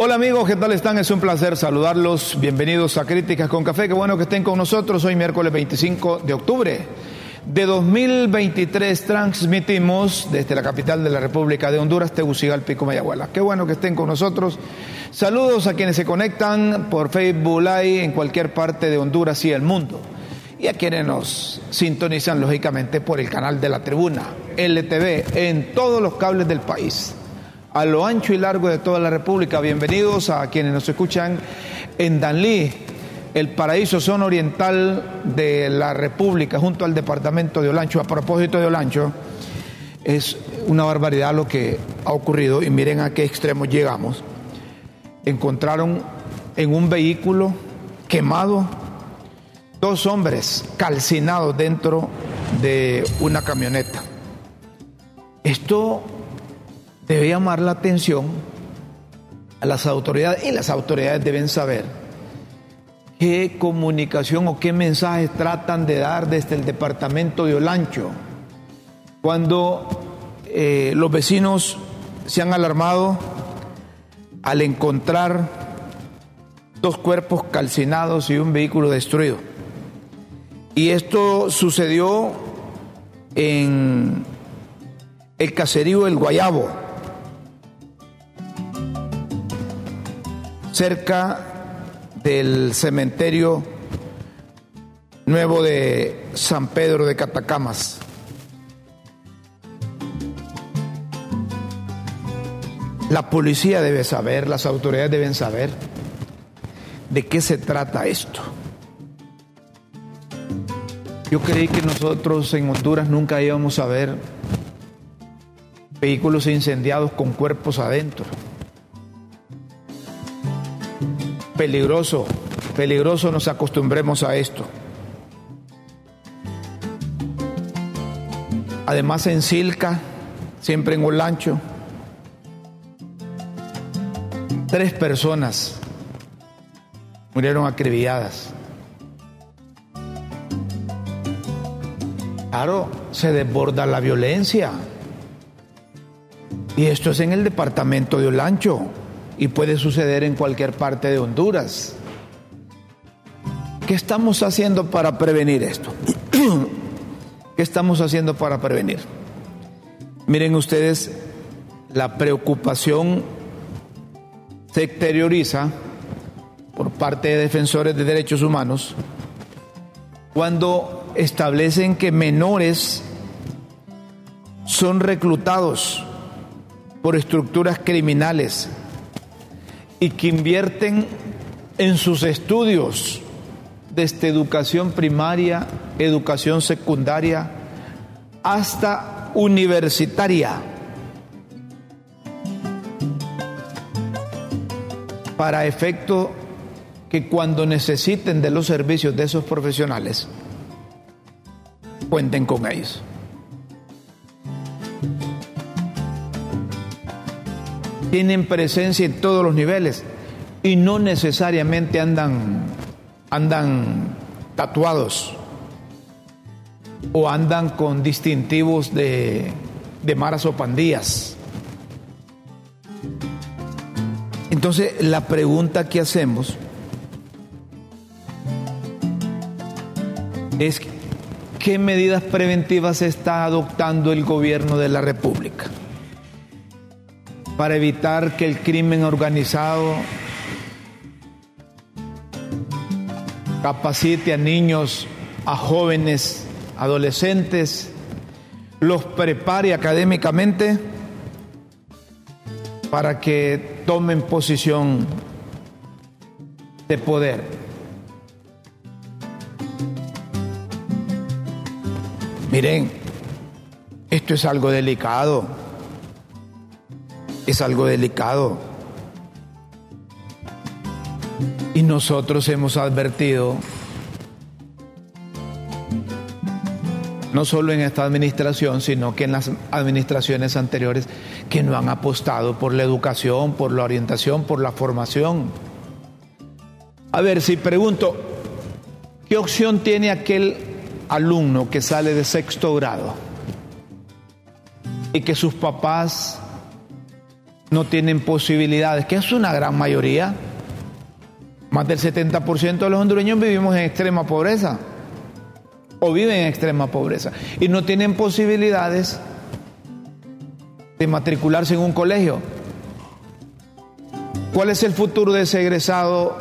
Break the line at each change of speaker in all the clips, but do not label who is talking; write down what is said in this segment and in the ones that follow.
Hola amigos, ¿qué tal están? Es un placer saludarlos. Bienvenidos a Críticas con Café. Qué bueno que estén con nosotros hoy miércoles 25 de octubre de 2023. Transmitimos desde la capital de la República de Honduras, Tegucigalpa y. Qué bueno que estén con nosotros. Saludos a quienes se conectan por Facebook Live en cualquier parte de Honduras y el mundo. Y a quienes nos sintonizan lógicamente por el canal de la tribuna, LTV, en todos los cables del país a lo ancho y largo de toda la República. Bienvenidos a quienes nos escuchan en Danlí, el paraíso zona oriental de la República, junto al departamento de Olancho. A propósito de Olancho, es una barbaridad lo que ha ocurrido y miren a qué extremo llegamos. Encontraron en un vehículo quemado dos hombres calcinados dentro de una camioneta. Esto debe llamar la atención a las autoridades y las autoridades deben saber qué comunicación o qué mensajes tratan de dar desde el departamento de Olancho cuando eh, los vecinos se han alarmado al encontrar dos cuerpos calcinados y un vehículo destruido. Y esto sucedió en el caserío El Guayabo, cerca del cementerio nuevo de San Pedro de Catacamas. La policía debe saber, las autoridades deben saber de qué se trata esto. Yo creí que nosotros en Honduras nunca íbamos a ver vehículos incendiados con cuerpos adentro. Peligroso, peligroso nos acostumbremos a esto. Además en Silca, siempre en Olancho, tres personas murieron acribilladas. Claro, se desborda la violencia. Y esto es en el departamento de Olancho y puede suceder en cualquier parte de Honduras. ¿Qué estamos haciendo para prevenir esto? ¿Qué estamos haciendo para prevenir? Miren ustedes, la preocupación se exterioriza por parte de defensores de derechos humanos cuando establecen que menores son reclutados por estructuras criminales y que invierten en sus estudios desde educación primaria, educación secundaria, hasta universitaria, para efecto que cuando necesiten de los servicios de esos profesionales, cuenten con ellos. Tienen presencia en todos los niveles y no necesariamente andan, andan tatuados o andan con distintivos de, de maras o pandillas. Entonces, la pregunta que hacemos es qué medidas preventivas está adoptando el gobierno de la República para evitar que el crimen organizado capacite a niños, a jóvenes, adolescentes, los prepare académicamente para que tomen posición de poder. Miren, esto es algo delicado. Es algo delicado. Y nosotros hemos advertido, no solo en esta administración, sino que en las administraciones anteriores, que no han apostado por la educación, por la orientación, por la formación. A ver, si pregunto, ¿qué opción tiene aquel alumno que sale de sexto grado y que sus papás no tienen posibilidades, que es una gran mayoría? Más del 70% de los hondureños vivimos en extrema pobreza o viven en extrema pobreza y no tienen posibilidades de matricularse en un colegio. ¿Cuál es el futuro de ese egresado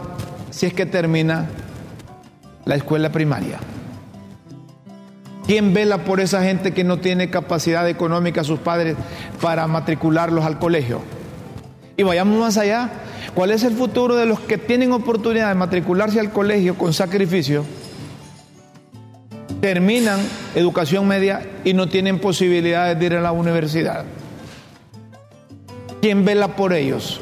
si es que termina la escuela primaria? ¿Quién vela por esa gente que no tiene capacidad económica, sus padres, para matricularlos al colegio? Y vayamos más allá. ¿Cuál es el futuro de los que tienen oportunidad de matricularse al colegio con sacrificio? Terminan educación media y no tienen posibilidades de ir a la universidad. ¿Quién vela por ellos?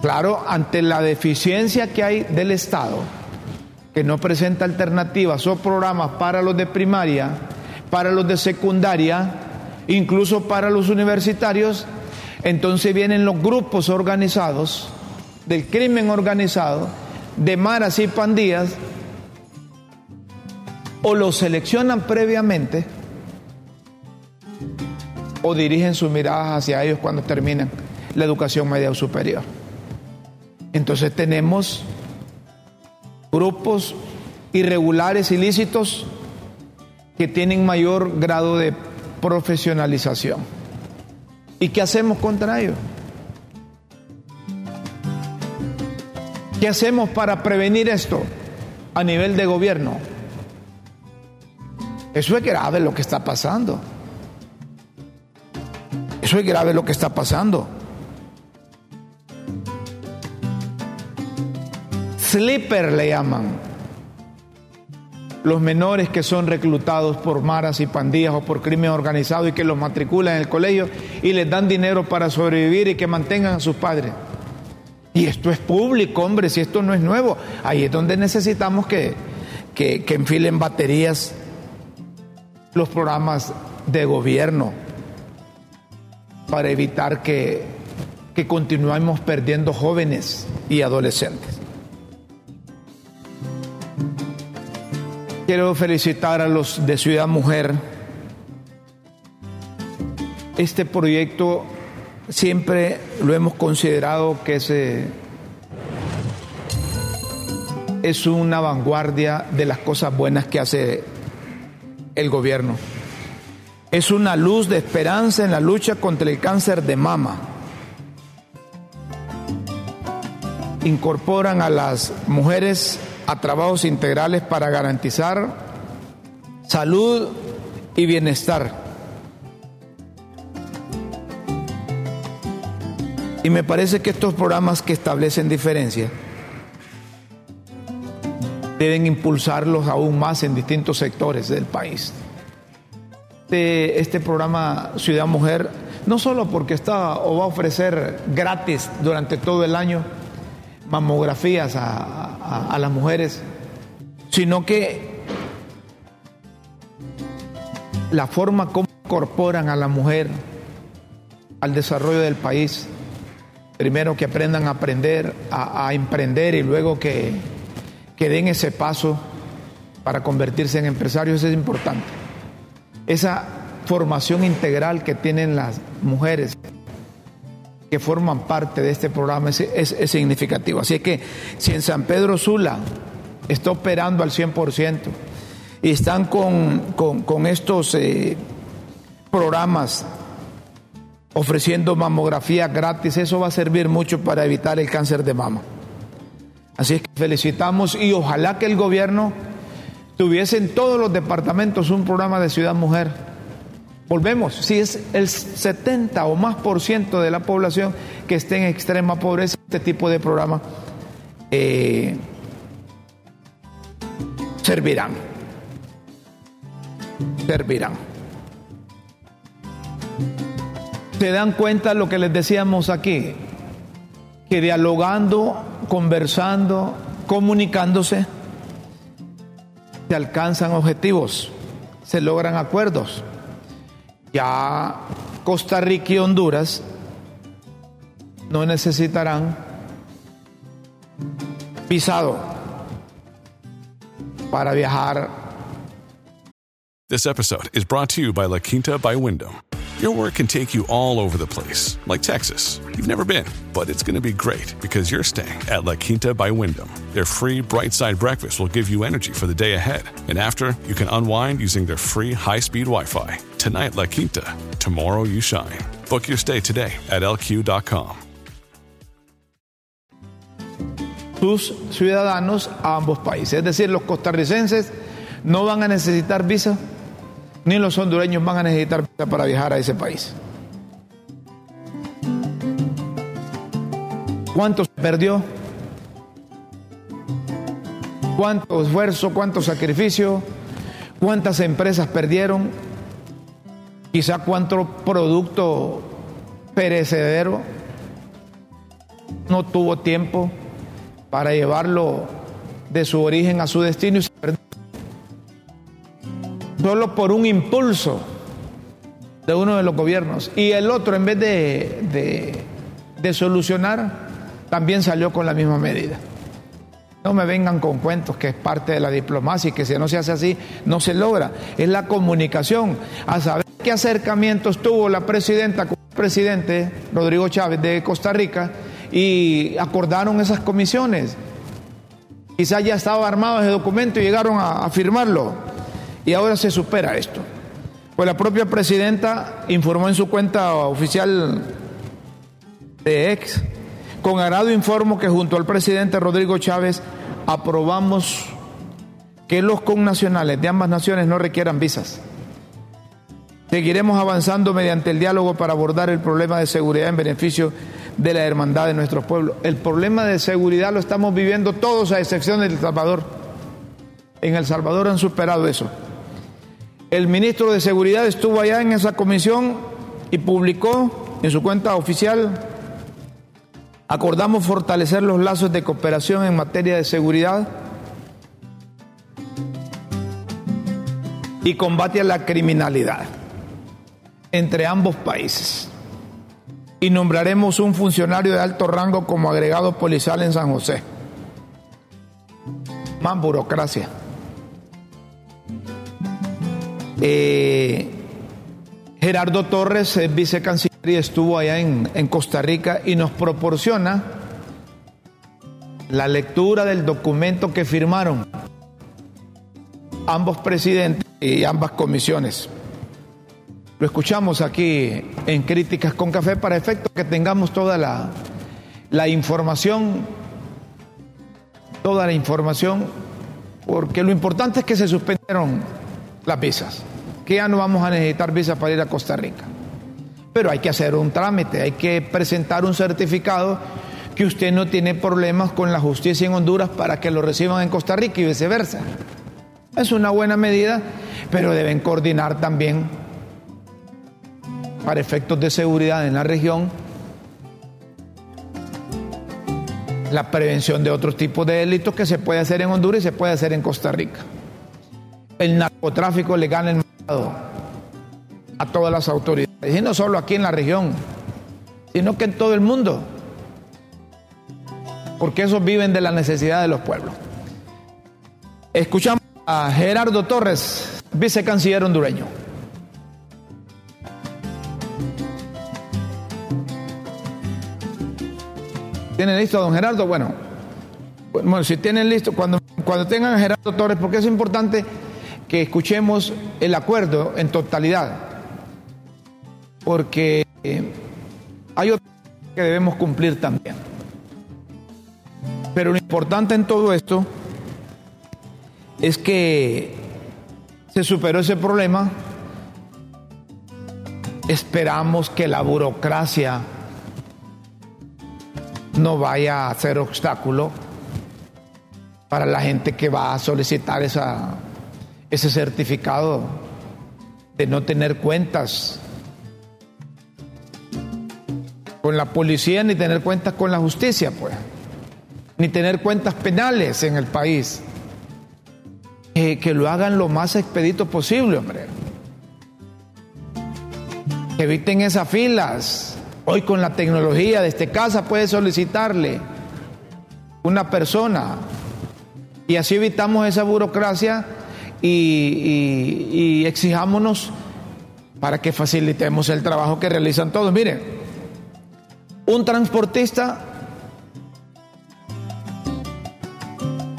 Claro, ante la deficiencia que hay del Estado, que no presenta alternativas o programas para los de primaria, para los de secundaria, incluso para los universitarios, entonces vienen los grupos organizados del crimen organizado, de maras y pandillas, o los seleccionan previamente o dirigen sus miradas hacia ellos cuando terminan la educación media o superior. Entonces tenemos grupos irregulares, ilícitos, que tienen mayor grado de profesionalización. ¿Y qué hacemos contra ellos? ¿Qué hacemos para prevenir esto a nivel de gobierno? Eso es grave lo que está pasando. Eso es grave lo que está pasando. Sleeper le llaman los menores que son reclutados por maras y pandillas o por crimen organizado y que los matriculan en el colegio y les dan dinero para sobrevivir y que mantengan a sus padres. Y esto es público, hombre, si esto no es nuevo. Ahí es donde necesitamos que, que, enfilen baterías los programas de gobierno para evitar que, que continuemos perdiendo jóvenes y adolescentes. Quiero felicitar a los de Ciudad Mujer. Este proyecto siempre lo hemos considerado que es, es una vanguardia de las cosas buenas que hace el gobierno. Es una luz de esperanza en la lucha contra el cáncer de mama. Incorporan a las mujeres a trabajos integrales para garantizar salud y bienestar. Y me parece que estos programas que establecen diferencias deben impulsarlos aún más en distintos sectores del país. Este, este programa Ciudad Mujer, no solo porque está o va a ofrecer gratis durante todo el año, mamografías a, las mujeres, sino que la forma como incorporan a la mujer al desarrollo del país, primero que aprendan a aprender, a, emprender y luego que, que den ese paso para convertirse en empresarios es importante. Esa formación integral que tienen las mujeres que forman parte de este programa es, significativo. Así que si en San Pedro Sula está operando al 100% y están con, estos eh, programas ofreciendo mamografía gratis, eso va a servir mucho para evitar el cáncer de mama. Así es que felicitamos y ojalá que el gobierno tuviese en todos los departamentos un programa de Ciudad Mujer Volvemos, si es el 70 o más por ciento de la población que esté en extrema pobreza, este tipo de programa eh, servirán. servirán. ¿Se dan cuenta lo que les decíamos aquí? Que dialogando, conversando, comunicándose, se alcanzan objetivos, se logran acuerdos. Ya Costa Rica y Honduras no necesitarán visado para viajar.
This episode is brought to you by La Quinta by Wyndham. Your work can take you all over the place, like Texas. You've never been, but it's going to be great because you're staying at La Quinta by Wyndham. Their free bright side breakfast will give you energy for the day ahead. And after, you can unwind using their free high speed Wi Fi. Tonight, La Quinta. Tomorrow, you shine. Book your stay today at lq.com.
Sus ciudadanos a ambos países. Es decir, los costarricenses no van a necesitar visa, ni los hondureños van a necesitar visa para viajar a ese país. ¿Cuánto se perdió? ¿Cuánto esfuerzo, cuánto sacrificio? ¿Cuántas empresas perdieron? Quizá cuánto producto perecedero no tuvo tiempo para llevarlo de su origen a su destino y se. Solo por un impulso de uno de los gobiernos. Y el otro, en vez de, de, solucionar, también salió con la misma medida. No me vengan con cuentos que es parte de la diplomacia y que si no se hace así no se logra. Es la comunicación, a saber qué acercamientos tuvo la presidenta con el presidente Rodrigo Chávez de Costa Rica y acordaron esas comisiones. Quizás ya estaba armado ese documento y llegaron a, a firmarlo. Y ahora se supera esto. Pues la propia presidenta informó en su cuenta oficial de ex, con agrado informo que junto al presidente Rodrigo Chávez aprobamos que los connacionales de ambas naciones no requieran visas. Seguiremos avanzando mediante el diálogo para abordar el problema de seguridad en beneficio de la hermandad de nuestros pueblos. El problema de seguridad lo estamos viviendo todos a excepción de El Salvador. En El Salvador han superado eso. El ministro de Seguridad estuvo allá en esa comisión y publicó en su cuenta oficial, acordamos fortalecer los lazos de cooperación en materia de seguridad y combate a la criminalidad entre ambos países. Y nombraremos un funcionario de alto rango como agregado policial en San José. Más burocracia. Eh, Gerardo Torres es vicecanciller y estuvo allá en, en Costa Rica y nos proporciona la lectura del documento que firmaron ambos presidentes y ambas comisiones. Lo escuchamos aquí en Críticas con Café para efecto que tengamos toda la, la información, toda la información, porque lo importante es que se suspendieron las visas, que ya no vamos a necesitar visas para ir a Costa Rica. Pero hay que hacer un trámite, hay que presentar un certificado que usted no tiene problemas con la justicia en Honduras para que lo reciban en Costa Rica y viceversa. Es una buena medida, pero deben coordinar también para efectos de seguridad en la región la prevención de otros tipos de delitos que se puede hacer en Honduras y se puede hacer en Costa Rica. El narcotráfico le gana el mercado a todas las autoridades, y no solo aquí en la región, sino que en todo el mundo, porque esos viven de la necesidad de los pueblos. Escuchamos a Gerardo Torres, vicecanciller hondureño. ¿Tienen listo don Gerardo? Bueno, bueno si tienen listo, cuando, cuando tengan a Gerardo Torres, porque es importante que escuchemos el acuerdo en totalidad, porque hay otras que debemos cumplir también. Pero lo importante en todo esto es que se superó ese problema. Esperamos que la burocracia no vaya a ser obstáculo para la gente que va a solicitar esa, ese certificado de no tener cuentas con la policía ni tener cuentas con la justicia, pues, ni tener cuentas penales en el país. que lo hagan lo más expedito posible, hombre. Que eviten esas filas. Hoy con la tecnología desde casa puede solicitarle una persona y así evitamos esa burocracia y, exijámonos para que facilitemos el trabajo que realizan todos. Miren, un transportista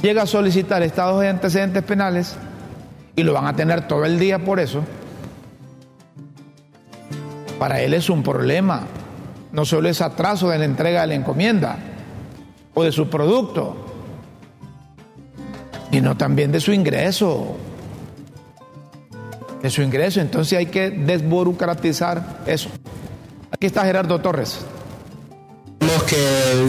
llega a solicitar estados de antecedentes penales y lo van a tener todo el día por eso. Para él es un problema. No solo es atraso de la entrega de la encomienda o de su producto, sino también de su ingreso. De su ingreso. Entonces hay que desburocratizar eso. Aquí está Gerardo Torres
que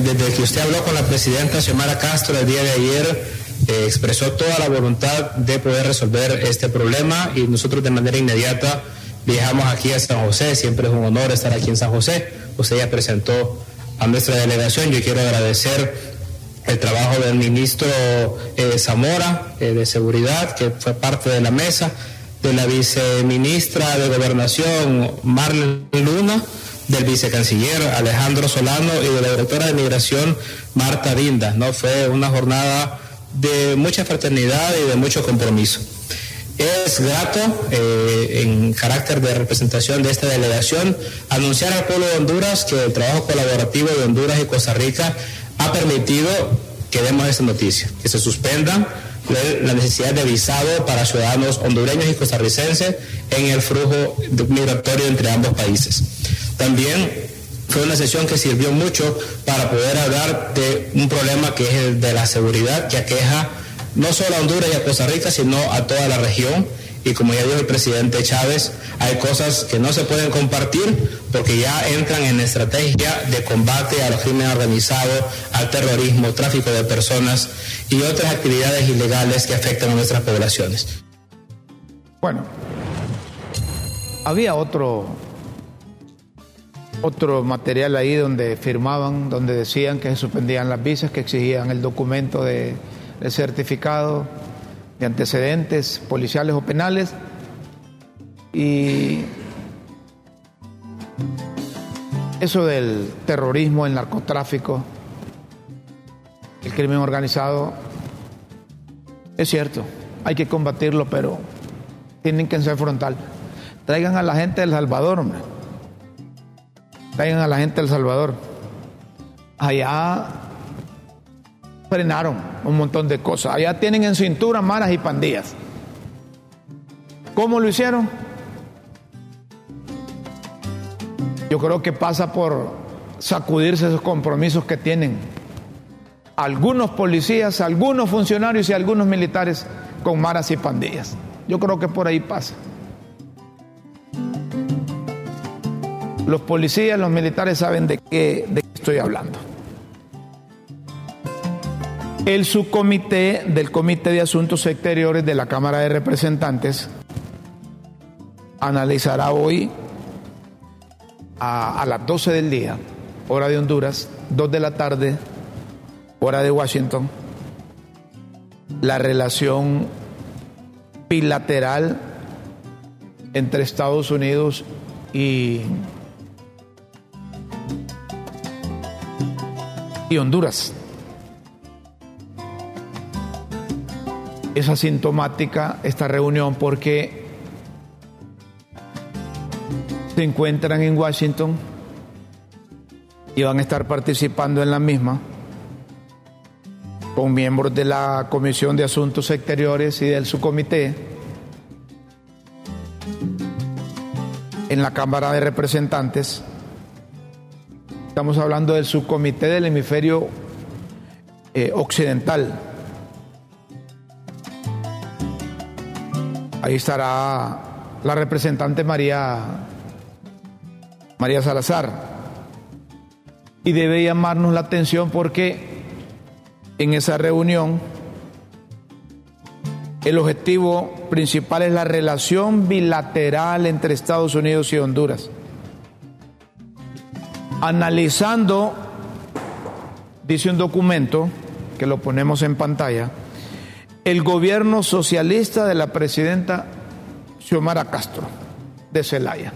desde que usted habló con la presidenta Xiomara Castro el día de ayer, eh, expresó toda la voluntad de poder resolver este problema y nosotros de manera inmediata viajamos aquí a San José. Siempre es un honor estar aquí en San José. Usted ya presentó a nuestra delegación. Yo quiero agradecer el trabajo del ministro eh, Zamora eh, de Seguridad, que fue parte de la mesa, de la viceministra de Gobernación, Marlene Luna del vicecanciller Alejandro Solano y de la directora de Migración Marta Vinda. ¿no? Fue una jornada de mucha fraternidad y de mucho compromiso. Es grato, eh, en carácter de representación de esta delegación, anunciar al pueblo de Honduras que el trabajo colaborativo de Honduras y Costa Rica ha permitido que demos esta noticia, que se suspenda la necesidad de visado para ciudadanos hondureños y costarricenses en el flujo migratorio entre ambos países. También fue una sesión que sirvió mucho para poder hablar de un problema que es el de la seguridad que aqueja no solo a Honduras y a Costa Rica, sino a toda la región. Y como ya dijo el presidente Chávez, hay cosas que no se pueden compartir porque ya entran en estrategia de combate a los crímenes organizados, al terrorismo, tráfico de personas y otras actividades ilegales que afectan a nuestras poblaciones.
Bueno, había otro otro material ahí donde firmaban, donde decían que se suspendían las visas, que exigían el documento de, certificado de antecedentes policiales o penales. Y eso del terrorismo, el narcotráfico, el crimen organizado, es cierto, hay que combatirlo, pero tienen que ser frontal. Traigan a la gente del Salvador, traigan a la gente del Salvador. Allá frenaron un montón de cosas. Allá tienen en cintura maras y pandillas. ¿Cómo lo hicieron? Yo creo que pasa por sacudirse esos compromisos que tienen algunos policías, algunos funcionarios y algunos militares con maras y pandillas. Yo creo que por ahí pasa. Los policías, los militares saben de qué, de qué estoy hablando. El subcomité del Comité de Asuntos Exteriores de la Cámara de Representantes analizará hoy a, las 12 del día, hora de Honduras, 2 de la tarde, hora de Washington, la relación bilateral entre Estados Unidos y y Honduras. Es asintomática esta reunión porque se encuentran en Washington y van a estar participando en la misma con miembros de la Comisión de Asuntos Exteriores y del subcomité en la Cámara de Representantes Estamos hablando del subcomité del hemisferio eh, occidental. Ahí estará la representante María, María Salazar. Y debe llamarnos la atención porque en esa reunión El objetivo principal es la relación bilateral entre Estados Unidos y Honduras. Analizando, dice un documento, que lo ponemos en pantalla, el gobierno socialista de la presidenta Xiomara Castro de Celaya.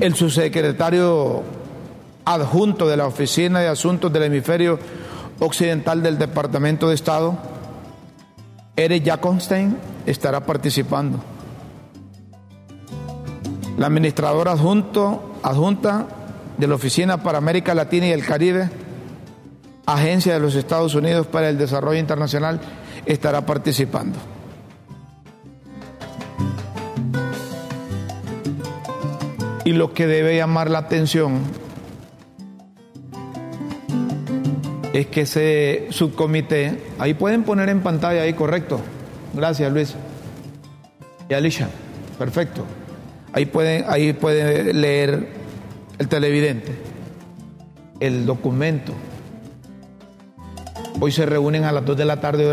El subsecretario adjunto de la Oficina de Asuntos del Hemisferio Occidental del Departamento de Estado, Eric Jacobstein, estará participando. La administradora adjunto, adjunta de la Oficina para América Latina y el Caribe, Agencia de los Estados Unidos para el Desarrollo Internacional, estará participando. Y lo que debe llamar la atención es que ese subcomité, ahí pueden poner en pantalla, ahí correcto. Gracias Luis. Y Alicia, perfecto. Ahí pueden, ahí puede leer el televidente el documento. Hoy se reúnen a las 2 de la tarde,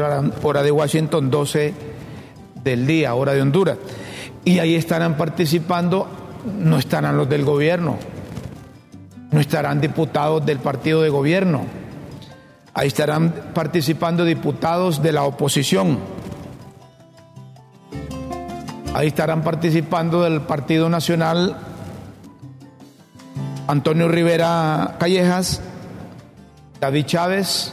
hora, de Washington, 12 del día, hora de Honduras. Y ahí estarán participando, no estarán los del gobierno, no estarán diputados del partido de gobierno, ahí estarán participando diputados de la oposición, ahí estarán participando del Partido Nacional Antonio Rivera Callejas, David Chávez,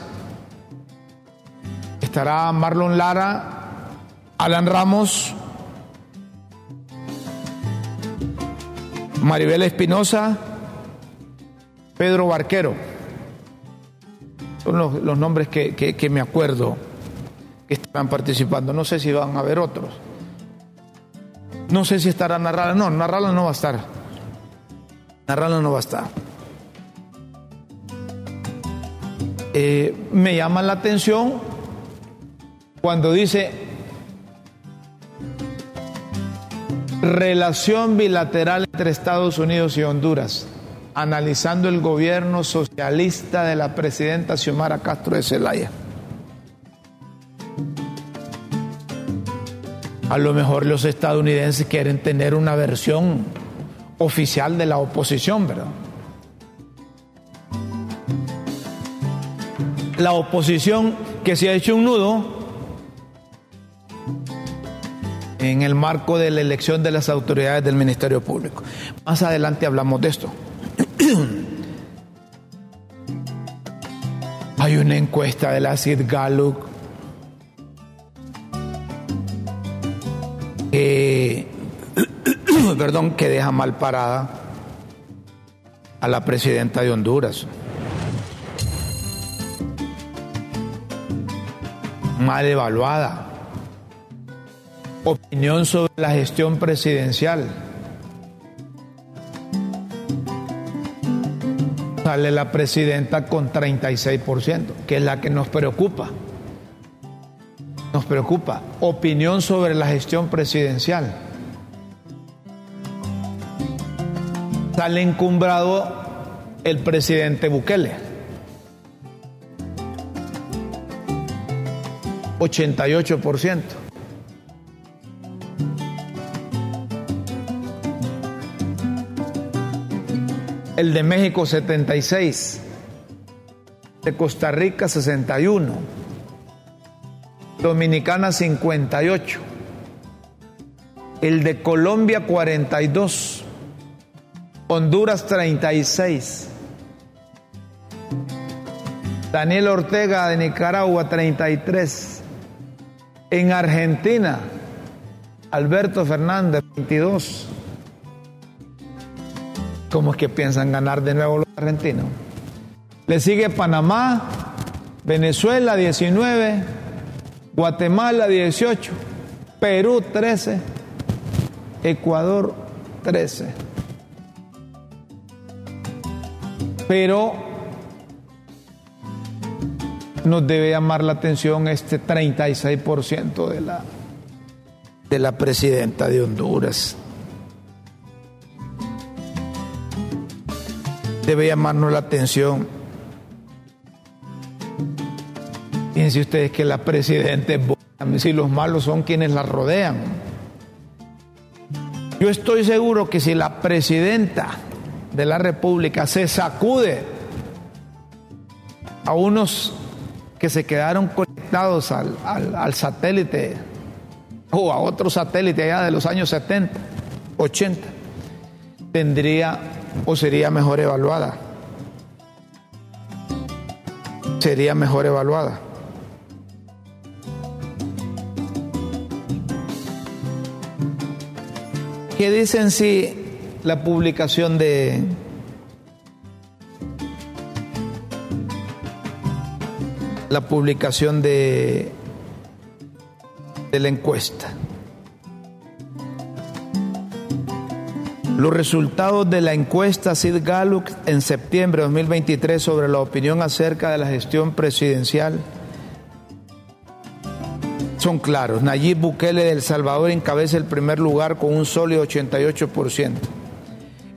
estará Marlon Lara, Alan Ramos, Maribel Espinosa, Pedro Barquero. Son los, nombres que, me acuerdo que estarán participando. No sé si van a haber otros. No sé si estará Narrala. No, Narrala no va a estar. Narrala no va. Eh, me llama la atención cuando dice relación bilateral entre Estados Unidos y Honduras, analizando el gobierno socialista de la presidenta Xiomara Castro de Zelaya. A lo mejor los estadounidenses quieren tener una versión oficial de la oposición, ¿verdad? La oposición que se ha hecho un nudo en el marco de la elección de las autoridades del Ministerio Público. Más adelante hablamos de esto. Hay una encuesta de la CID Gallup que perdón, que deja mal parada a la presidenta de Honduras. Mal evaluada. Opinión sobre la gestión presidencial. Sale la presidenta con 36%, que es la que nos preocupa. Nos preocupa. Opinión sobre la gestión presidencial. Sale encumbrado el presidente Bukele. 88%. El de México 76. De Costa Rica 61. Dominicana 58. El de Colombia 42. Honduras 36. Daniel Ortega de Nicaragua 33. En Argentina, Alberto Fernández 22. ¿Cómo es que piensan ganar de nuevo los argentinos? Le sigue Panamá, Venezuela 19, Guatemala 18, Perú 13, Ecuador 13. Pero nos debe llamar la atención este 36% de la, de la presidenta de Honduras. debe llamarnos la atención. Fíjense ustedes que la presidenta es buena, si los malos son quienes la rodean. Yo estoy seguro que si la presidenta de la República se sacude a unos que se quedaron conectados al, al satélite o a otro satélite allá de los años 70, 80, tendría o sería mejor evaluada. Sería mejor evaluada. ¿Qué dicen si la publicación de la publicación de de la encuesta. Los resultados de la encuesta Sid Gallup en septiembre de 2023 sobre la opinión acerca de la gestión presidencial son claros. Nayib Bukele de Salvador encabeza el primer lugar con un sólido 88%.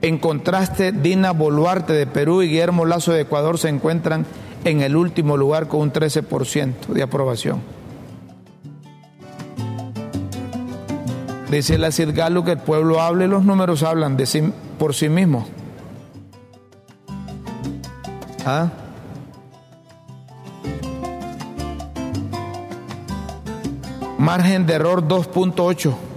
En contraste, Dina Boluarte de Perú y Guillermo Lazo de Ecuador se encuentran en el último lugar con un 13% de aprobación. Dice la Cid Galo que el pueblo hable, los números hablan por sí mismos. ¿Ah? Margen de error 2.8.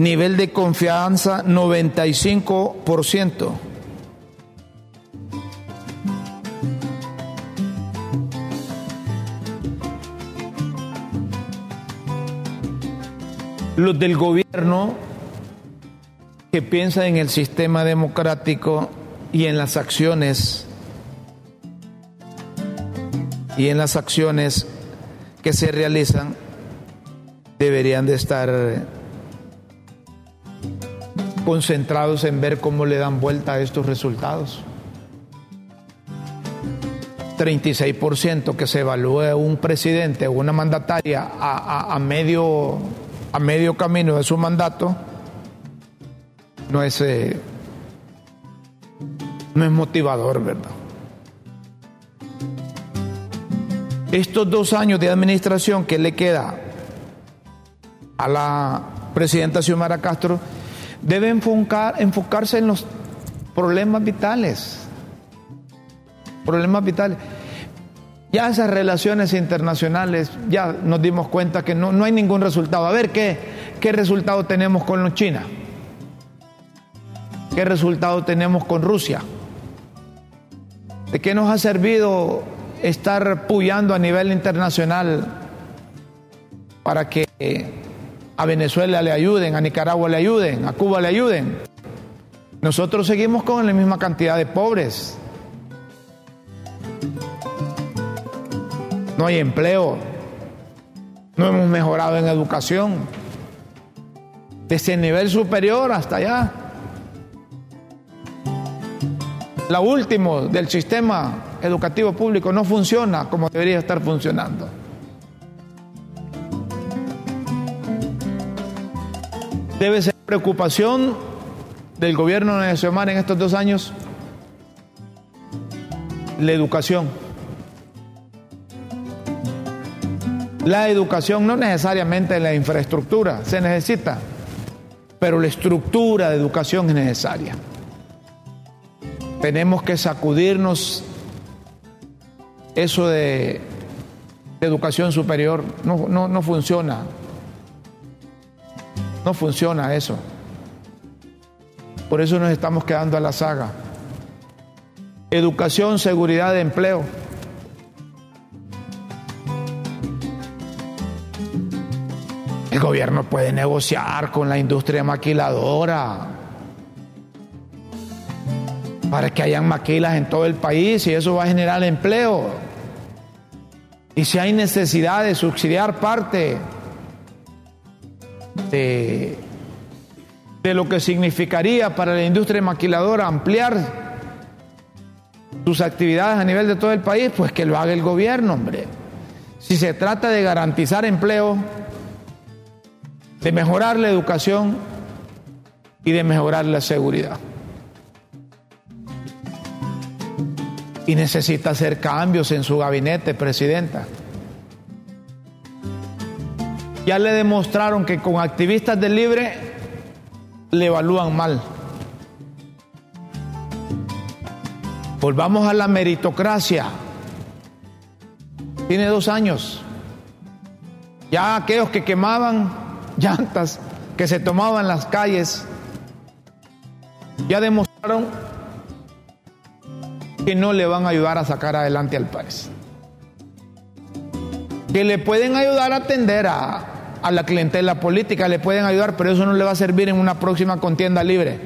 Nivel de confianza 95%. los del gobierno que piensan en el sistema democrático y en las acciones y en las acciones que se realizan deberían de estar concentrados en ver cómo le dan vuelta a estos resultados. 36% que se evalúe un presidente o una mandataria a, medio a medio camino de su mandato no es, eh, no es motivador, ¿verdad? Estos dos años de administración que le queda a la presidenta Xiomara Castro debe enfocarse en los problemas vitales. Problemas vitales. Ya esas relaciones internacionales, ya nos dimos cuenta que no, hay ningún resultado. A ver qué, qué resultado tenemos con China. ¿Qué resultado tenemos con Rusia? ¿De qué nos ha servido estar puyando a nivel internacional para que a Venezuela le ayuden, a Nicaragua le ayuden, a Cuba le ayuden? Nosotros seguimos con la misma cantidad de pobres. no hay empleo, no hemos mejorado en educación, desde el nivel superior hasta allá. La última del sistema educativo público no funciona como debería estar funcionando. Debe ser preocupación del gobierno nacional en estos dos años la educación. La educación no necesariamente la infraestructura, se necesita, pero la estructura de educación es necesaria. Tenemos que sacudirnos eso de, educación superior, no, no, no funciona. No funciona eso. Por eso nos estamos quedando a la saga. Educación, seguridad empleo. El gobierno puede negociar con la industria maquiladora para que hayan maquilas en todo el país y eso va a generar empleo. Y si hay necesidad de subsidiar parte este, de lo que significaría para la industria maquiladora ampliar sus actividades a nivel de todo el país, pues que lo haga el gobierno, hombre. Si se trata de garantizar empleo, de mejorar la educación y de mejorar la seguridad. Y necesita hacer cambios en su gabinete, Presidenta. Ya le demostraron que con activistas del libre le evalúan mal. Volvamos a la meritocracia. Tiene dos años. Ya aquellos que quemaban llantas, que se tomaban las calles, ya demostraron que no le van a ayudar a sacar adelante al país. Que le pueden ayudar a atender a, a la clientela política, le pueden ayudar, pero eso no le va a servir en una próxima contienda libre.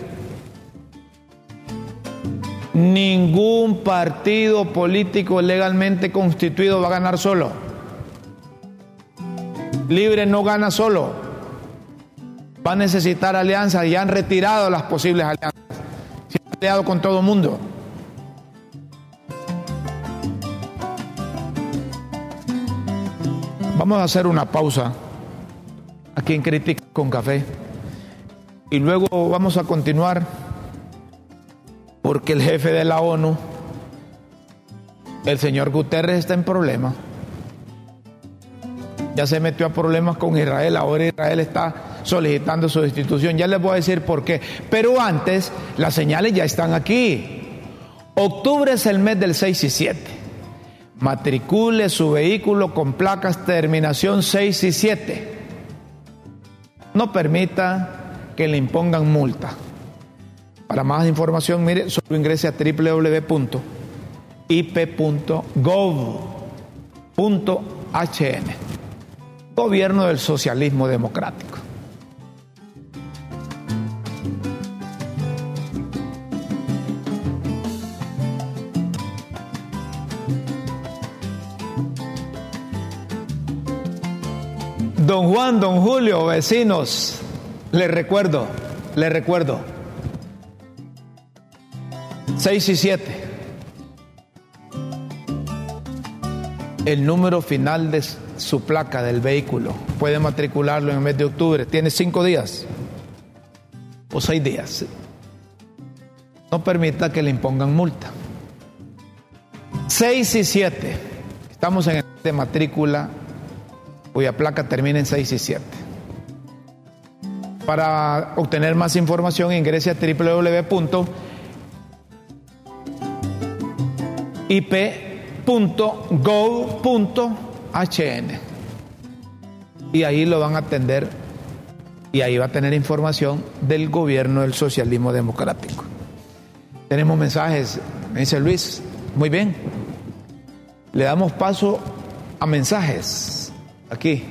Ningún partido político legalmente constituido va a ganar solo. Libre no gana solo. Va a necesitar alianzas y han retirado las posibles alianzas. Se han aliado con todo el mundo. Vamos a hacer una pausa aquí en Crítica con Café y luego vamos a continuar porque el jefe de la ONU, el señor Guterres, está en problemas. Ya se metió a problemas con Israel, ahora Israel está solicitando su destitución. Ya les voy a decir por qué. Pero antes, las señales ya están aquí. Octubre es el mes del 6 y 7. Matricule su vehículo con placas terminación 6 y 7. No permita que le impongan multa. Para más información, mire, solo ingrese a www.ip.gov.hn. Gobierno del Socialismo Democrático. Don Juan, don Julio, vecinos, les recuerdo, les recuerdo. 6 y 7. El número final de su placa del vehículo. Puede matricularlo en el mes de octubre. Tiene cinco días o seis días. No permita que le impongan multa. 6 y 7. Estamos en el de matrícula cuya placa termina en 6 y 7. Para obtener más información ingrese a www.ip.gov.hn y ahí lo van a atender y ahí va a tener información del gobierno del socialismo democrático. Tenemos mensajes, me dice Luis, muy bien. Le damos paso a mensajes aquí.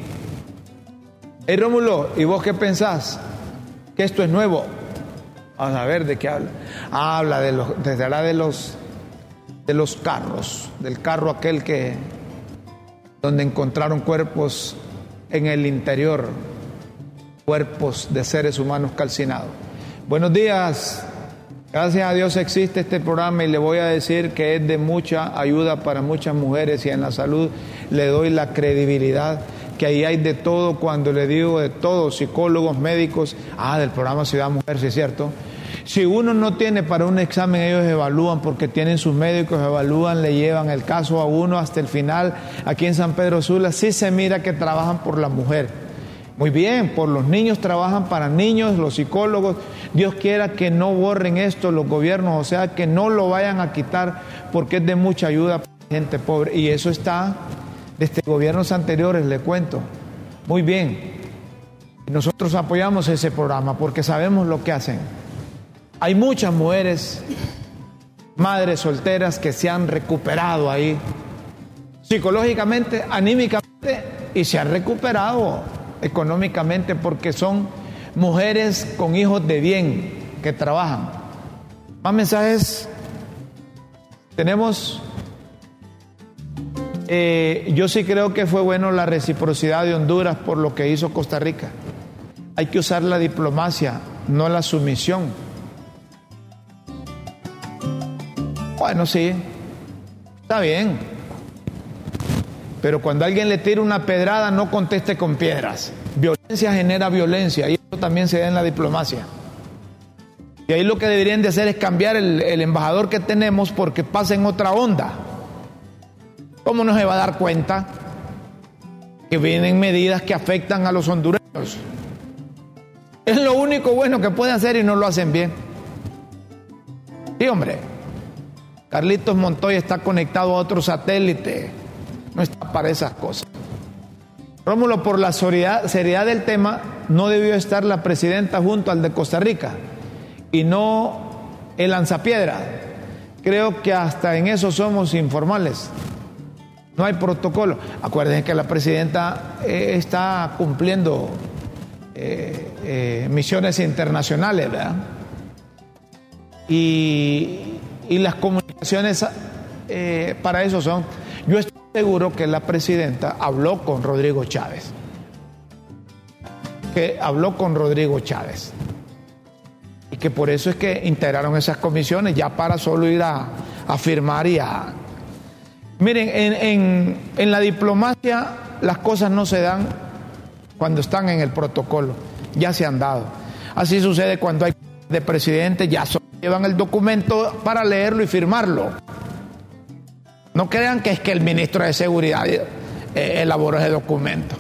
Hey Rómulo, ¿y vos qué pensás? Que esto es nuevo. Vamos a ver de qué habla. habla de los, desde la de los de los carros, del carro aquel que donde encontraron cuerpos en el interior, cuerpos de seres humanos calcinados. Buenos días. Gracias a Dios existe este programa y le voy a decir que es de mucha ayuda para muchas mujeres y en la salud le doy la credibilidad que ahí hay de todo cuando le digo de todo, psicólogos, médicos, ah, del programa Ciudad Mujer, sí es cierto. Si uno no tiene para un examen, ellos evalúan porque tienen sus médicos, evalúan, le llevan el caso a uno hasta el final. Aquí en San Pedro Sula sí se mira que trabajan por la mujer. Muy bien, por los niños trabajan para niños, los psicólogos. Dios quiera que no borren esto los gobiernos, o sea, que no lo vayan a quitar porque es de mucha ayuda para la gente pobre. Y eso está desde gobiernos anteriores, le cuento. Muy bien, nosotros apoyamos ese programa porque sabemos lo que hacen. Hay muchas mujeres, madres solteras que se han recuperado ahí, psicológicamente, anímicamente, y se han recuperado económicamente porque son mujeres con hijos de bien que trabajan. Más mensajes. Tenemos, eh, yo sí creo que fue bueno la reciprocidad de Honduras por lo que hizo Costa Rica. Hay que usar la diplomacia, no la sumisión. Bueno, sí, está bien. Pero cuando alguien le tira una pedrada, no conteste con piedras. Violencia genera violencia también se da en la diplomacia. Y ahí lo que deberían de hacer es cambiar el, embajador que tenemos porque pasa en otra onda. ¿Cómo no se va a dar cuenta que vienen medidas que afectan a los hondureños? Es lo único bueno que pueden hacer y no lo hacen bien. Sí, hombre. Carlitos Montoya está conectado a otro satélite. No está para esas cosas. Rómulo, por la seriedad, del tema, no debió estar la presidenta junto al de Costa Rica y no el lanzapiedra. Creo que hasta en eso somos informales. No hay protocolo. Acuérdense que la presidenta eh, está cumpliendo eh, eh, misiones internacionales, ¿verdad? Y, las comunicaciones para eso son. Yo seguro que la presidenta habló con Rodrigo Chávez. Que habló con Rodrigo Chávez. Y que por eso es que integraron esas comisiones, ya para solo ir a, firmar y a, Miren, en, en, la diplomacia las cosas no se dan cuando están en el protocolo, ya se han dado. Así sucede cuando hay de presidente, ya llevan el documento para leerlo y firmarlo. No crean que es que el ministro de Seguridad eh, elaboró ese documento.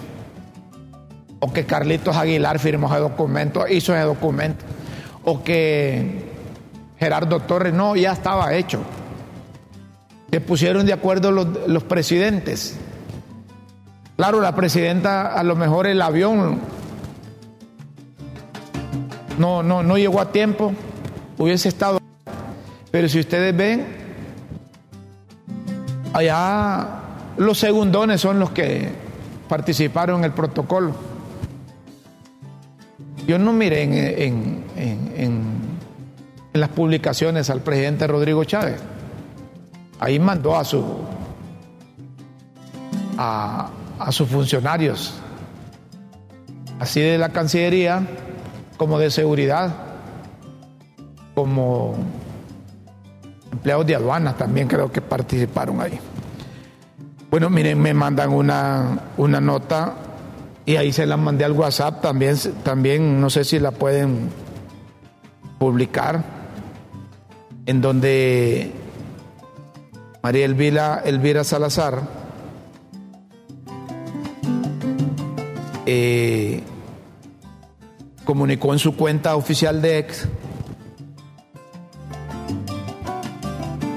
O que Carlitos Aguilar firmó ese documento, hizo ese documento. O que Gerardo Torres, no, ya estaba hecho. Se pusieron de acuerdo los, presidentes. Claro, la presidenta, a lo mejor el avión no, no, no llegó a tiempo, hubiese estado. Pero si ustedes ven, allá los segundones son los que participaron en el protocolo. Yo no miré en, en las publicaciones al presidente Rodrigo Chávez. Ahí mandó a su a, sus funcionarios, así de la Cancillería como de seguridad, como empleados de aduanas también creo que participaron ahí. Bueno, miren, me mandan una, una nota y ahí se la mandé al WhatsApp también, también no sé si la pueden publicar, en donde María Elvira, Elvira Salazar, eh, comunicó en su cuenta oficial de ex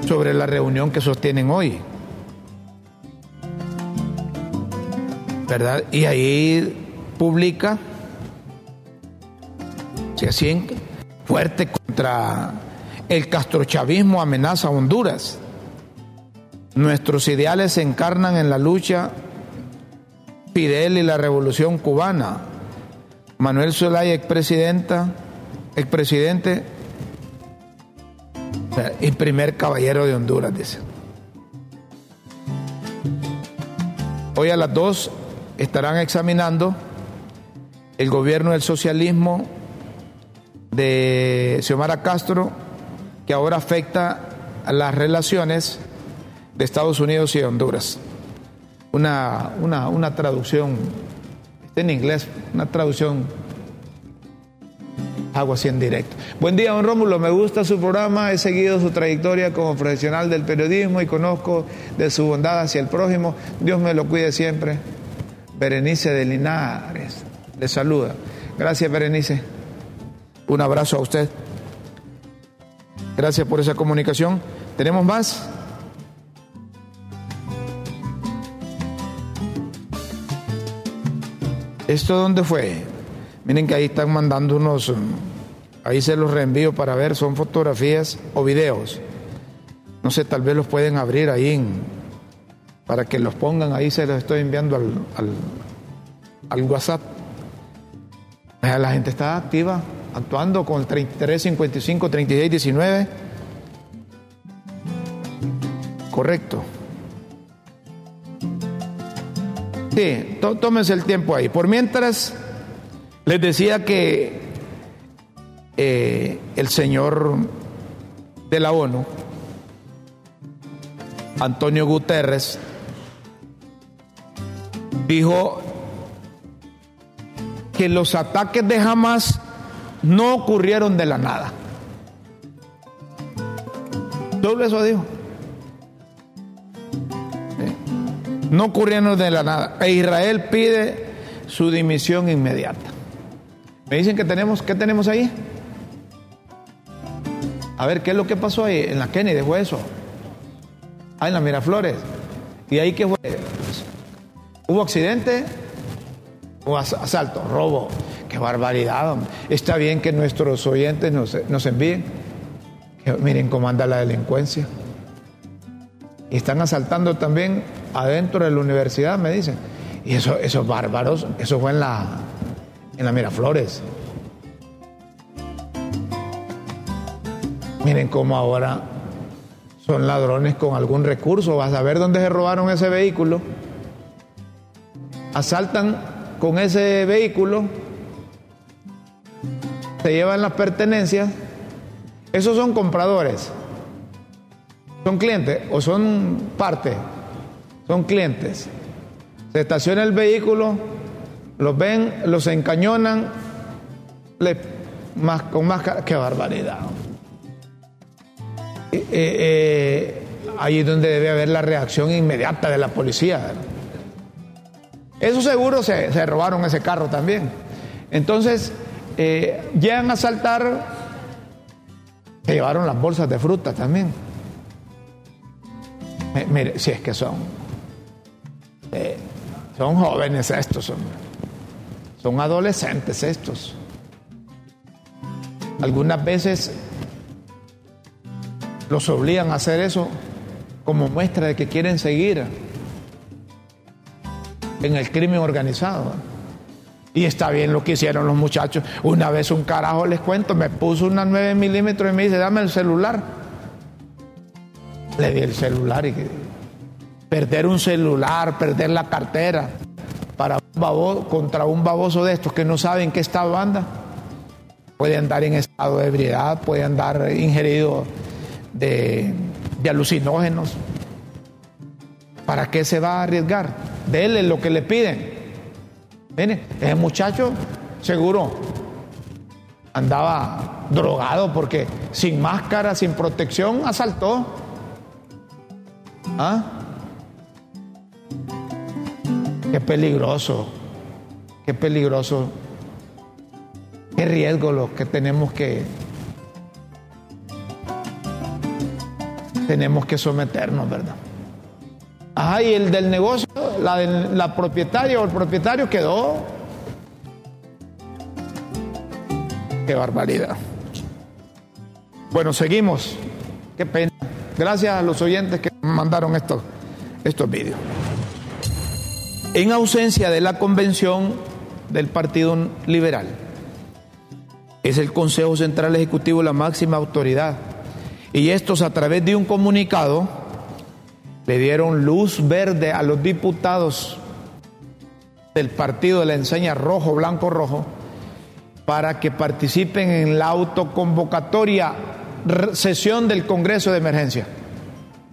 sobre la reunión que sostienen hoy. ¿Verdad? Y ahí publica, si así fuerte contra el castrochavismo amenaza a Honduras. Nuestros ideales se encarnan en la lucha Fidel y la revolución cubana. Manuel Zelaya, expresidenta, expresidente y primer caballero de Honduras, dice. Hoy a las dos estarán examinando el gobierno del socialismo de Xiomara Castro, que ahora afecta a las relaciones de Estados Unidos y Honduras. Una, una, traducción, está en inglés, una traducción hago así en directo. Buen día, don Rómulo, me gusta su programa, he seguido su trayectoria como profesional del periodismo y conozco de su bondad hacia el prójimo. Dios me lo cuide siempre. Berenice de Linares, le saluda. Gracias, Berenice. Un abrazo a usted. Gracias por esa comunicación. ¿Tenemos más? ¿Esto dónde fue? Miren que ahí están mandando unos, ahí se los reenvío para ver, son fotografías o videos. No sé, tal vez los pueden abrir ahí para que los pongan ahí, se los estoy enviando al, al, WhatsApp. La gente está activa, actuando con el 33, 55, 36, 19. Correcto. Sí, tómense el tiempo ahí. Por mientras, les decía que eh, el señor de la ONU, Antonio Guterres, dijo que los ataques de Hamas no ocurrieron de la nada. Solo eso dijo. No ocurriendo de la nada. E Israel pide su dimisión inmediata. Me dicen que tenemos, ¿qué tenemos ahí? A ver, ¿qué es lo que pasó ahí? En la Kennedy fue eso. Ah, en la Miraflores. ¿Y ahí qué fue? ¿Hubo accidente? ¿Hubo asalto? ¿Robo? ¡Qué barbaridad! Está bien que nuestros oyentes nos, nos envíen. miren cómo anda la delincuencia. Y están asaltando también adentro de la universidad, me dicen. Y eso, esos bárbaros, eso fue en la, en la Miraflores. Miren cómo ahora son ladrones con algún recurso. Vas a ver dónde se robaron ese vehículo. Asaltan con ese vehículo. Se llevan las pertenencias. Esos son compradores. Son clientes o son parte. Son clientes. Se estaciona el vehículo, los ven, los encañonan, más, con más... ¡Qué barbaridad! Eh, eh, ahí es donde debe haber la reacción inmediata de la policía. Eso seguro se, robaron ese carro también. Entonces, eh, llegan a saltar, se llevaron las bolsas de fruta también. Mire, si es que son, son jóvenes estos, son, son adolescentes estos. Algunas veces los obligan a hacer eso como muestra de que quieren seguir en el crimen organizado. Y está bien lo que hicieron los muchachos. Una vez un carajo, les cuento, me puso una 9 milímetros y me dice, dame el celular. Le di el celular y perder un celular, perder la cartera baboso, contra un baboso de estos que no saben qué estado anda. Puede andar en estado de ebriedad, puede andar ingerido de, alucinógenos. ¿Para qué se va a arriesgar? Dele lo que le piden. Mire, ese muchacho seguro andaba drogado porque sin máscara, sin protección, asaltó. ¿Ah? Qué peligroso, qué peligroso, qué riesgo lo que tenemos que tenemos que someternos, ¿verdad? Ajá, y el del negocio, la, la propietaria o el propietario quedó. Qué barbaridad. Bueno, seguimos. Qué pena. Gracias a los oyentes que mandaron estos, estos vídeos. En ausencia de la convención del Partido Liberal, es el Consejo Central Ejecutivo la máxima autoridad. Y estos a través de un comunicado le dieron luz verde a los diputados del partido de la enseña rojo, blanco, rojo, para que participen en la autoconvocatoria sesión del Congreso de Emergencia.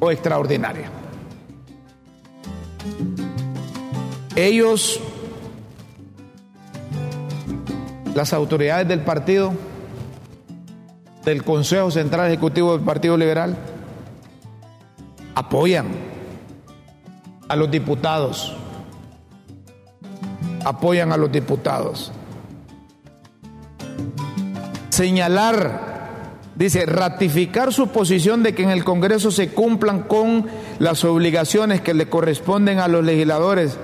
O extraordinaria. Ellos, las autoridades del partido, del Consejo Central Ejecutivo del Partido Liberal apoyan a los diputados, apoyan a los diputados. Señalar, dice, ratificar su posición de que en el Congreso se cumplan con las obligaciones que le corresponden a los legisladores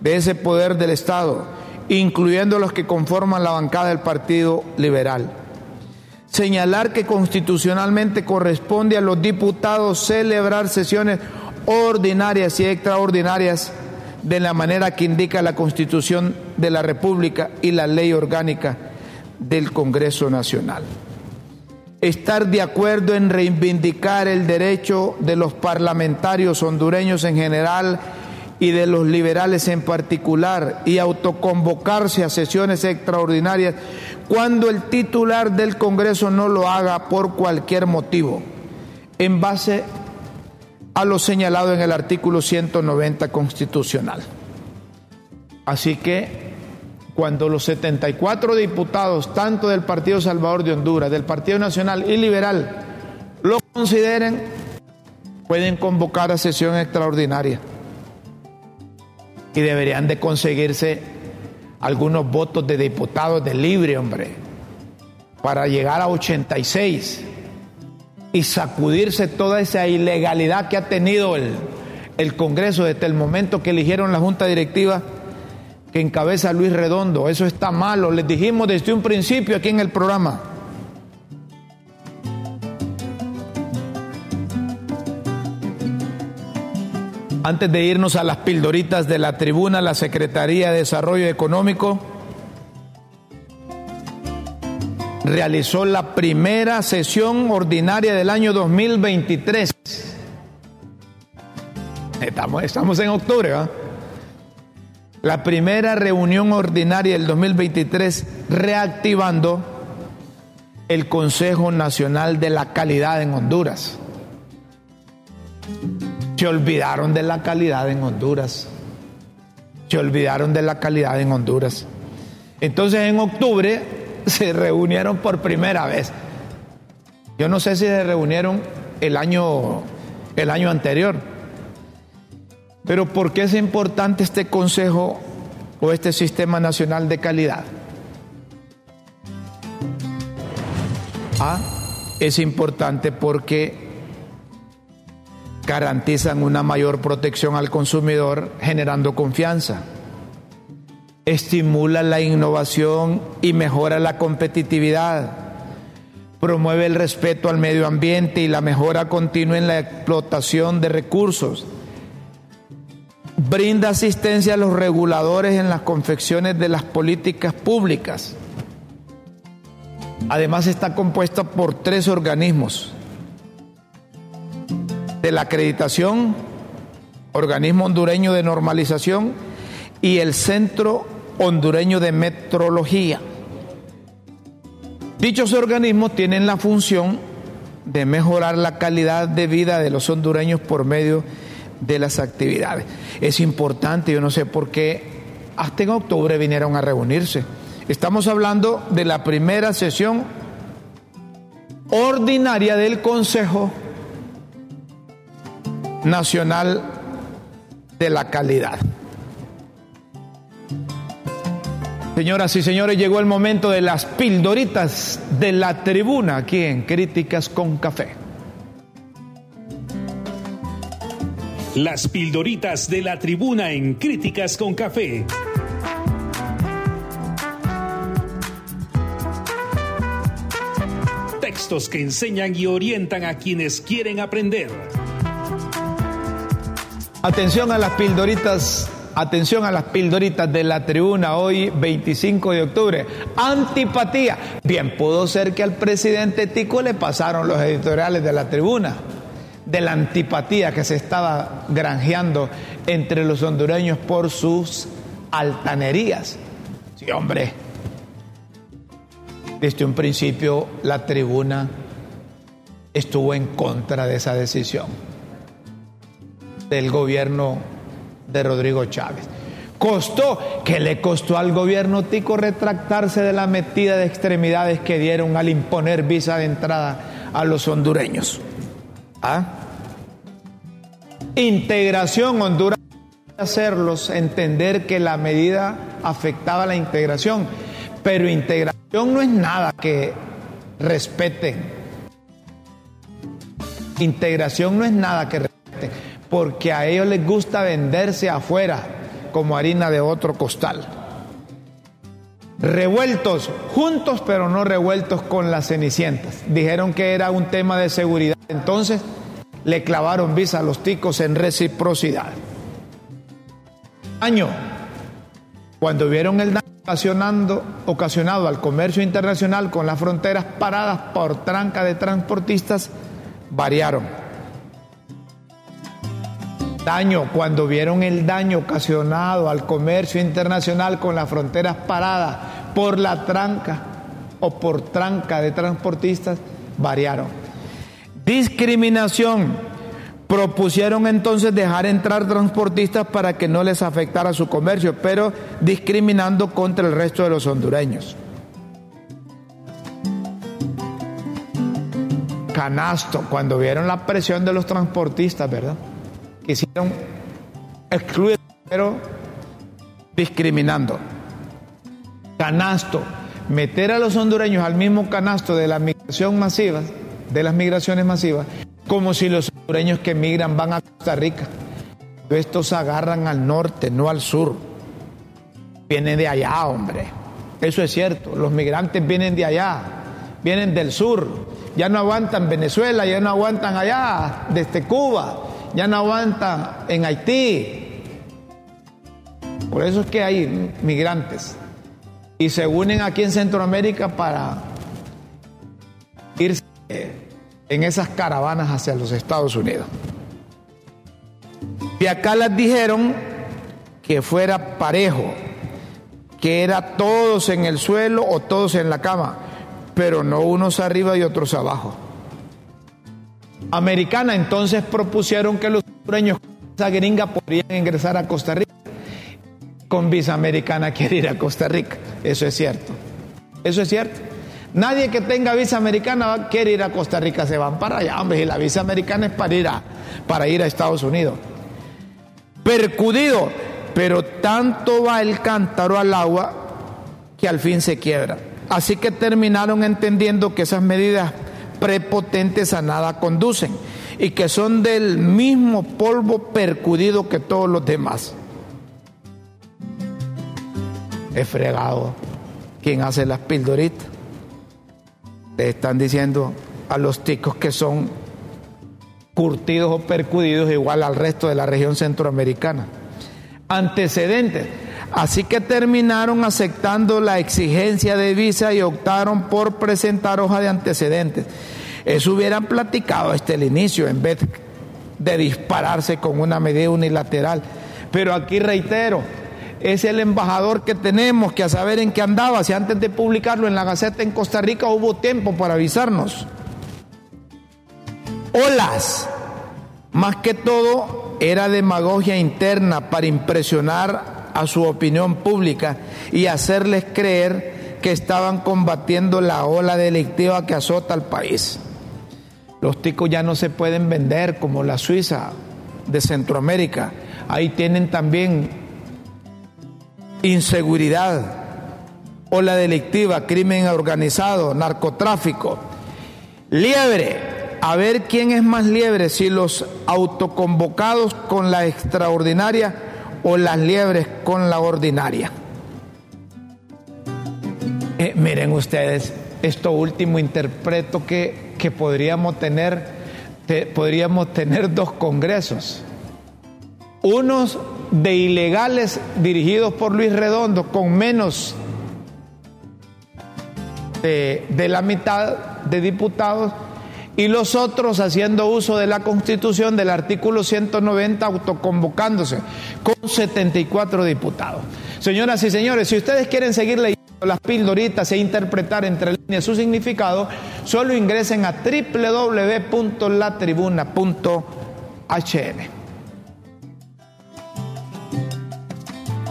de ese poder del Estado, incluyendo los que conforman la bancada del Partido Liberal señalar que constitucionalmente corresponde a los diputados celebrar sesiones ordinarias y extraordinarias de la manera que indica la Constitución de la República y la ley orgánica del Congreso Nacional. Estar de acuerdo en reivindicar el derecho de los parlamentarios hondureños en general y de los liberales en particular y autoconvocarse a sesiones extraordinarias cuando el titular del Congreso no lo haga por cualquier motivo, en base a lo señalado en el artículo 190 constitucional. Así que cuando los 74 diputados, tanto del Partido Salvador de Honduras, del Partido Nacional y Liberal, lo consideren, pueden convocar a sesión extraordinaria y deberían de conseguirse algunos votos de diputados de libre, hombre, para llegar a 86 y sacudirse toda esa ilegalidad que ha tenido el, el Congreso desde el momento que eligieron la Junta Directiva que encabeza Luis Redondo. Eso está malo, les dijimos desde un principio aquí en el programa. Antes de irnos a las pildoritas de la tribuna, la Secretaría de Desarrollo Económico realizó la primera sesión ordinaria del año 2023. Estamos, estamos en octubre, ¿ah? La primera reunión ordinaria del 2023 reactivando el Consejo Nacional de la Calidad en Honduras. Se olvidaron de la calidad en Honduras. Se olvidaron de la calidad en Honduras. Entonces en octubre se reunieron por primera vez. Yo no sé si se reunieron el año, el año anterior. Pero ¿por qué es importante este Consejo o este Sistema Nacional de Calidad? Ah, es importante porque garantizan una mayor protección al consumidor generando confianza. Estimula la innovación y mejora la competitividad. Promueve el respeto al medio ambiente y la mejora continua en la explotación de recursos. Brinda asistencia a los reguladores en las confecciones de las políticas públicas. Además está compuesta por tres organismos de la acreditación, organismo hondureño de normalización y el Centro Hondureño de Metrología. Dichos organismos tienen la función de mejorar la calidad de vida de los hondureños por medio de las actividades. Es importante, yo no sé por qué hasta en octubre vinieron a reunirse. Estamos hablando de la primera sesión ordinaria del Consejo Nacional de la Calidad. Señoras y señores, llegó el momento de las pildoritas de la tribuna aquí en Críticas con Café.
Las pildoritas de la tribuna en Críticas con Café. Textos que enseñan y orientan a quienes quieren aprender.
Atención a las pildoritas, atención a las pildoritas de la tribuna hoy 25 de octubre. Antipatía. Bien, pudo ser que al presidente Tico le pasaron los editoriales de la tribuna de la antipatía que se estaba granjeando entre los hondureños por sus altanerías. Sí, hombre. Desde un principio la tribuna estuvo en contra de esa decisión del gobierno de Rodrigo Chávez. Costó, que le costó al gobierno tico retractarse de la metida de extremidades que dieron al imponer visa de entrada a los hondureños. ¿Ah? Integración Honduras hacerlos entender que la medida afectaba la integración, pero integración no es nada que respeten. Integración no es nada que respeten porque a ellos les gusta venderse afuera como harina de otro costal. Revueltos, juntos pero no revueltos con las cenicientas. Dijeron que era un tema de seguridad, entonces le clavaron visa a los ticos en reciprocidad. Año, cuando vieron el daño ocasionando, ocasionado al comercio internacional con las fronteras paradas por tranca de transportistas, variaron daño, cuando vieron el daño ocasionado al comercio internacional con las fronteras paradas por la tranca o por tranca de transportistas, variaron. Discriminación. Propusieron entonces dejar entrar transportistas para que no les afectara su comercio, pero discriminando contra el resto de los hondureños. canasto, cuando vieron la presión de los transportistas, ¿verdad? Quisieron excluir, pero discriminando. Canasto, meter a los hondureños al mismo canasto de la migración masiva, de las migraciones masivas, como si los hondureños que migran van a Costa Rica. Estos agarran al norte, no al sur. Vienen de allá, hombre. Eso es cierto. Los migrantes vienen de allá, vienen del sur. Ya no aguantan Venezuela, ya no aguantan allá, desde Cuba, ya no aguantan en Haití. Por eso es que hay migrantes. Y se unen aquí en Centroamérica para irse en esas caravanas hacia los Estados Unidos. Y acá las dijeron que fuera parejo, que era todos en el suelo o todos en la cama, pero no unos arriba y otros abajo. Americana entonces propusieron que los hondureños con visa gringa podrían ingresar a Costa Rica. Con visa americana quiere ir a Costa Rica. Eso es cierto. Eso es cierto. Nadie que tenga visa americana quiere ir a Costa Rica, se van para allá, hombre, y la visa americana es para ir a, para ir a Estados Unidos percudido, pero tanto va el cántaro al agua que al fin se quiebra. Así que terminaron entendiendo que esas medidas prepotentes a nada conducen y que son del mismo polvo percudido que todos los demás. Es fregado quien hace las pildoritas. Le están diciendo a los ticos que son curtidos o percudidos igual al resto de la región centroamericana. Antecedentes. Así que terminaron aceptando la exigencia de visa y optaron por presentar hoja de antecedentes. Eso hubieran platicado hasta el inicio en vez de dispararse con una medida unilateral. Pero aquí reitero, es el embajador que tenemos que a saber en qué andaba. Si antes de publicarlo en la Gaceta en Costa Rica hubo tiempo para avisarnos olas. Más que todo era demagogia interna para impresionar a su opinión pública y hacerles creer que estaban combatiendo la ola delictiva que azota al país. Los ticos ya no se pueden vender como la Suiza de Centroamérica. Ahí tienen también inseguridad, ola delictiva, crimen organizado, narcotráfico, liebre a ver quién es más liebre, si los autoconvocados con la extraordinaria o las liebres con la ordinaria. Eh, miren ustedes, esto último interpreto que, que podríamos tener, podríamos tener dos congresos. Unos de ilegales dirigidos por Luis Redondo con menos de la mitad de diputados y los otros haciendo uso de la Constitución del artículo 190 autoconvocándose con 74 diputados. Señoras y señores, si ustedes quieren seguir leyendo las pildoritas e interpretar entre líneas su significado, solo ingresen a www.latribuna.hn.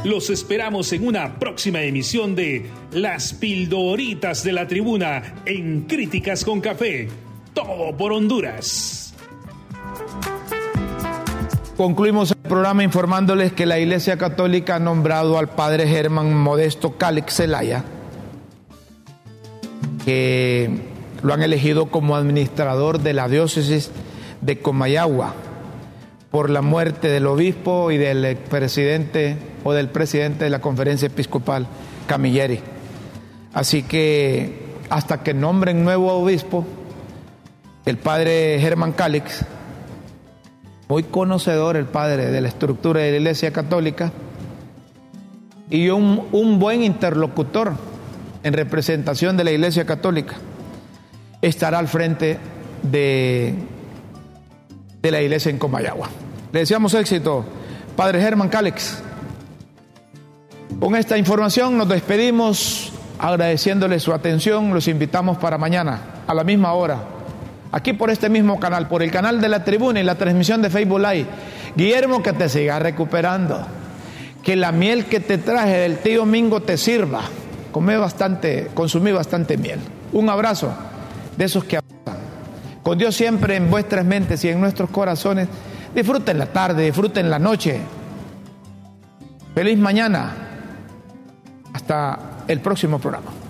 Los esperamos en una próxima emisión de Las Pildoritas de la Tribuna en Críticas con Café todo por Honduras.
Concluimos el programa informándoles que la Iglesia Católica ha nombrado al padre Germán Modesto Calix Zelaya, que lo han elegido como administrador de la diócesis de Comayagua por la muerte del obispo y del presidente o del presidente de la conferencia episcopal, Camilleri. Así que hasta que nombren nuevo obispo, el padre Germán Calix, muy conocedor el padre de la estructura de la Iglesia Católica y un, un buen interlocutor en representación de la Iglesia Católica, estará al frente de, de la iglesia en Comayagua. Le deseamos éxito, Padre Germán Calix. Con esta información nos despedimos agradeciéndole su atención. Los invitamos para mañana a la misma hora aquí por este mismo canal, por el canal de la tribuna y la transmisión de Facebook Live. Guillermo, que te siga recuperando. Que la miel que te traje del tío Mingo te sirva. Come bastante, consumí bastante miel. Un abrazo de esos que con Dios siempre en vuestras mentes y en nuestros corazones. Disfruten la tarde, disfruten la noche. Feliz mañana. Hasta el próximo programa.